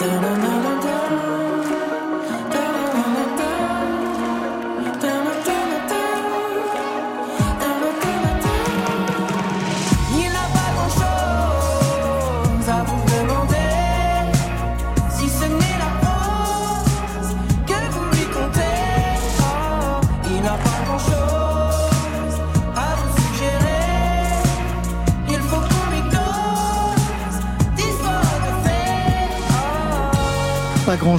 Il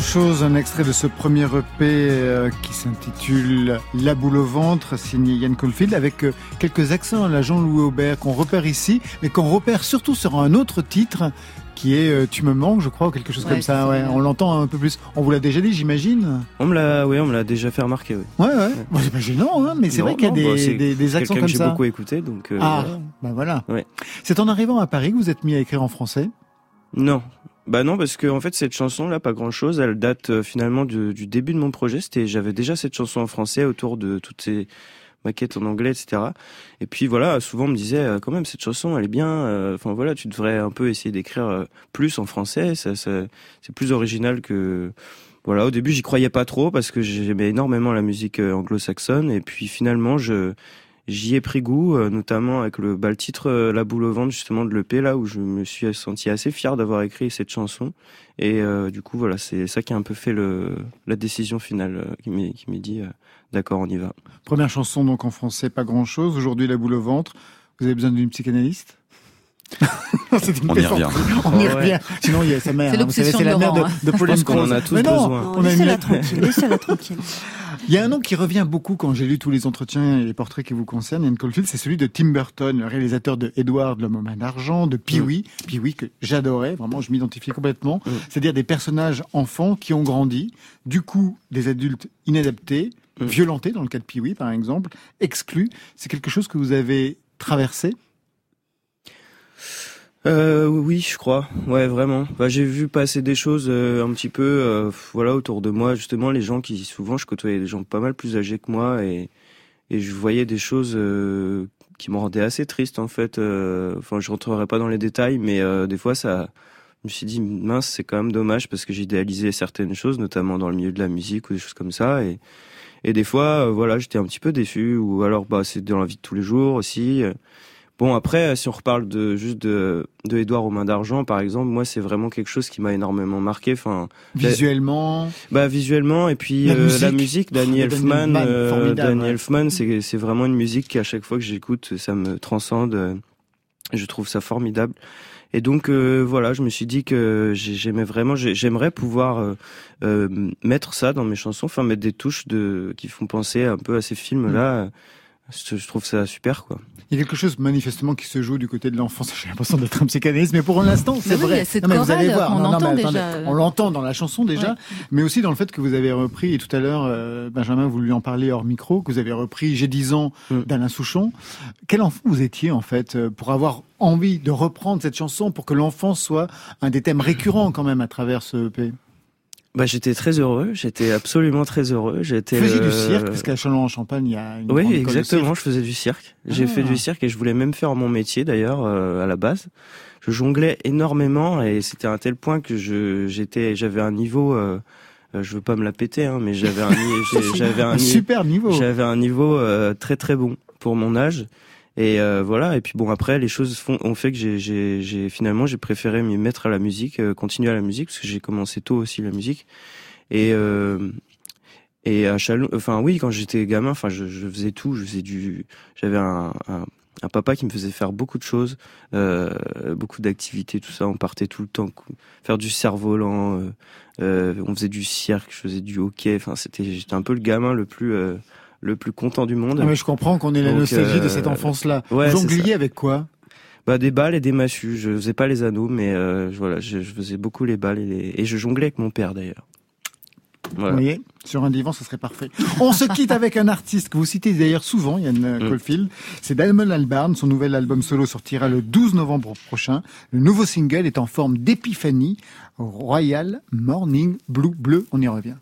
chose, un extrait de ce premier EP euh, qui s'intitule La boule au ventre, signé Yann Caulfield, avec euh, quelques accents à la Jean-Louis Aubert qu'on repère ici, mais qu'on repère surtout sur un autre titre qui est euh, Tu me manques, je crois, ou quelque chose Ouais, comme ça. Ouais, on l'entend un peu plus. On vous l'a déjà dit, j'imagine. On me l'a, oui, on me l'a déjà fait remarquer. Oui. Ouais, ouais. Bon, c'est pas gênant, hein, mais c'est vrai qu'il y a des, bah, des, des accents comme que j'ai ça. beaucoup écouté, donc. euh, Ah, bah voilà. Ouais. C'est en arrivant à Paris que vous êtes mis à écrire en français? Non. Bah non, parce que en fait cette chanson là, pas grand chose, elle date euh, finalement du, début de mon projet. C'était, j'avais déjà cette chanson en français autour de toutes ces maquettes en anglais, etc. Et puis voilà, souvent on me disait euh, quand même cette chanson, elle est bien. euh, Enfin voilà, tu devrais un peu essayer d'écrire plus en français. Ça, c'est plus original que. Voilà, au début j'y croyais pas trop parce que j'aimais énormément la musique anglo-saxonne et puis finalement je j'y ai pris goût, euh, notamment avec le, bah, le titre euh, La boule au ventre justement de l'EP là où je me suis senti assez fier d'avoir écrit cette chanson. Et euh, du coup voilà, c'est ça qui a un peu fait le, la décision finale euh, qui m'est dit euh, d'accord on y va. Première chanson donc en français, pas grand chose. Aujourd'hui, la boule au ventre. Vous avez besoin d'une psychanalyste? C'est une On y revient. On y Ouais. Sinon, il y a sa mère. C'est hein. Vous savez, l'obsession c'est la de mère de, de Pauline qu'on en Croze. a tous Mais non, besoin. On Laissez-la tranquille, laissez-la tranquille. Il y a un nom qui revient beaucoup quand j'ai lu tous les entretiens et les portraits qui vous concernent, Ian Caulfield, c'est celui de Tim Burton, le réalisateur de Edward, l'homme aux mains d'argent, de Pee-wee, Pee-wee que j'adorais, vraiment, je m'identifiais complètement. Mm. C'est-à-dire des personnages enfants qui ont grandi, du coup, des adultes inadaptés, Mm. violentés, dans le cas de Pee-wee, par exemple, exclus. C'est quelque chose que vous avez traversé? Euh, oui, je crois. Ouais, vraiment. Bah, j'ai vu passer des choses euh, un petit peu, euh, voilà, autour de moi. Justement, les gens qui, souvent, je côtoyais des gens pas mal plus âgés que moi et et je voyais des choses euh, qui me rendaient assez triste en fait. Euh, Enfin, je rentrerai pas dans les détails, mais euh, des fois, ça, je me suis dit mince, c'est quand même dommage parce que j'idéalisais certaines choses, notamment dans le milieu de la musique ou des choses comme ça et et des fois, voilà, j'étais un petit peu déçu ou alors bah c'est dans la vie de tous les jours aussi. Bon après, si on reparle de juste de de Édouard aux mains d'argent par exemple, moi c'est vraiment quelque chose qui m'a énormément marqué. Enfin, visuellement bah visuellement et puis La euh, la musique. musique, Danny Oh, Elfman, euh, formidable, Danny ouais. Elfman, c'est c'est vraiment une musique qui à chaque fois que j'écoute, ça me transcende. euh, Je trouve ça formidable. Et donc euh, voilà, je me suis dit que j'ai- j'aimais vraiment, j'ai- j'aimerais pouvoir euh, euh, mettre ça dans mes chansons, enfin mettre des touches de qui font penser un peu à ces films-là. Mm. Je, je trouve ça super quoi. Il y a quelque chose manifestement qui se joue du côté de l'enfance. J'ai l'impression d'être un psychanalyste, mais pour l'instant, c'est Mais oui, vrai. Non, mais vous allez voir. qu'on Non, non, entend mais déjà. On l'entend dans la chanson déjà, Ouais. mais aussi dans le fait que vous avez repris, et tout à l'heure, euh, Benjamin, vous lui en parlez hors micro, que vous avez repris J'ai 10 ans Mm. d'Alain Souchon. Quel enfant vous étiez, en fait, euh, pour avoir envie de reprendre cette chanson, pour que l'enfance soit un des thèmes récurrents quand même à travers ce EP Bah j'étais très heureux, j'étais absolument très heureux. J'étais Vous faisiez du cirque, parce qu'à Chalon-en-Champagne, il y a une Oui, exactement. Je faisais du cirque. J'ai Ah. fait du cirque et je voulais même faire mon métier d'ailleurs euh, à la base. Je jonglais énormément et c'était à un tel point que je j'étais j'avais un niveau. Euh, euh, je veux pas me la péter, hein, mais j'avais un j'avais un, Un super niveau. j'avais un niveau euh, très très bon pour mon âge. Et euh, voilà. Et puis bon après les choses ont fait que j'ai finalement j'ai préféré m'y mettre à la musique, euh, continuer à la musique parce que j'ai commencé tôt aussi la musique. Et euh, et à Chalon, enfin oui, quand j'étais gamin, enfin je, faisais tout, je faisais du, j'avais un, papa qui me faisait faire beaucoup de choses, euh, beaucoup d'activités, tout ça. On partait tout le temps, faire du cerf-volant, euh, on faisait du cirque, je faisais du hockey. Enfin c'était, j'étais un peu le gamin le plus le plus content du monde. Ah, mais je comprends qu'on ait la Donc, nostalgie de euh, cette enfance-là. ouais, ça. avec quoi Bah des balles et des massues. Je faisais pas les anneaux, mais euh, voilà, je, je faisais beaucoup les balles et, les- et je jonglais avec mon père d'ailleurs. Voilà. Vous voyez, sur un divan, ce serait parfait. On se quitte avec un artiste que vous citez d'ailleurs souvent, Yann Mm. Caulfield. C'est Damon Albarn. Son nouvel album solo sortira le 12 novembre prochain. Le nouveau single est en forme d'épiphanie. Royal Morning Blue Bleu. On y revient.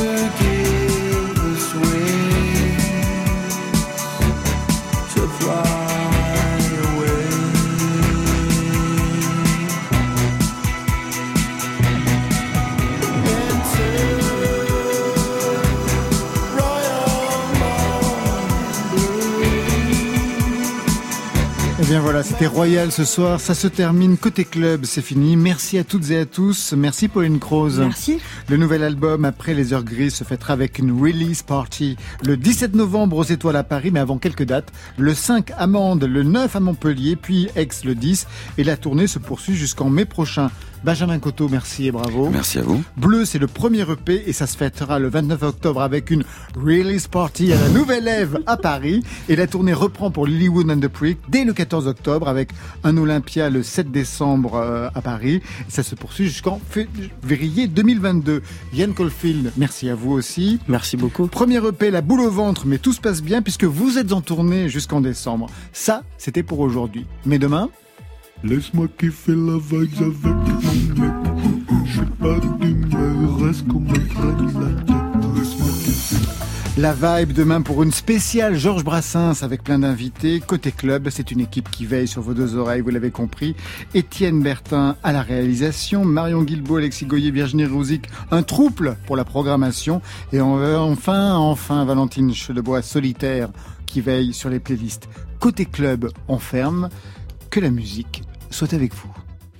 Okay. Voilà, c'était Royal ce soir. Ça se termine côté club, c'est fini. Merci à toutes et à tous. Merci Pauline Croze. Merci. Le nouvel album Après les heures grises se fêtera avec une release party le 17 novembre aux Étoiles à Paris, mais avant quelques dates. Le 5 à Mende, le 9 à Montpellier, puis Aix le 10. Et la tournée se poursuit jusqu'en mai prochain. Benjamin Coteau, merci et bravo. Merci à vous. Bleu, c'est le premier EP et ça se fêtera le 29 octobre avec une release party à la Nouvelle Ève à Paris. Et la tournée reprend pour Lilywood and the Prick dès le 14 octobre avec un Olympia le 7 décembre euh, à Paris. Ça se poursuit jusqu'en février 2022. Yann Caulfield, merci à vous aussi. Merci beaucoup. Premier EP, la boule au ventre, mais tout se passe bien puisque vous êtes en tournée jusqu'en décembre. Ça, c'était pour aujourd'hui. Mais demain, Laisse-moi kiffer la vibe avec mon mec. Je suis pas d'humeur, reste qu'on me la. La vibe demain pour une spéciale Georges Brassens avec plein d'invités. Côté club, c'est une équipe qui veille sur vos deux oreilles, vous l'avez compris. Étienne Bertin à la réalisation, Marion Guilbault, Alexis Goyer, Virginie Rouzic, un trouble pour la programmation. Et enfin, enfin, Valentine Chelebois solitaire qui veille sur les playlists. Côté club, on ferme. Que la musique soit avec vous.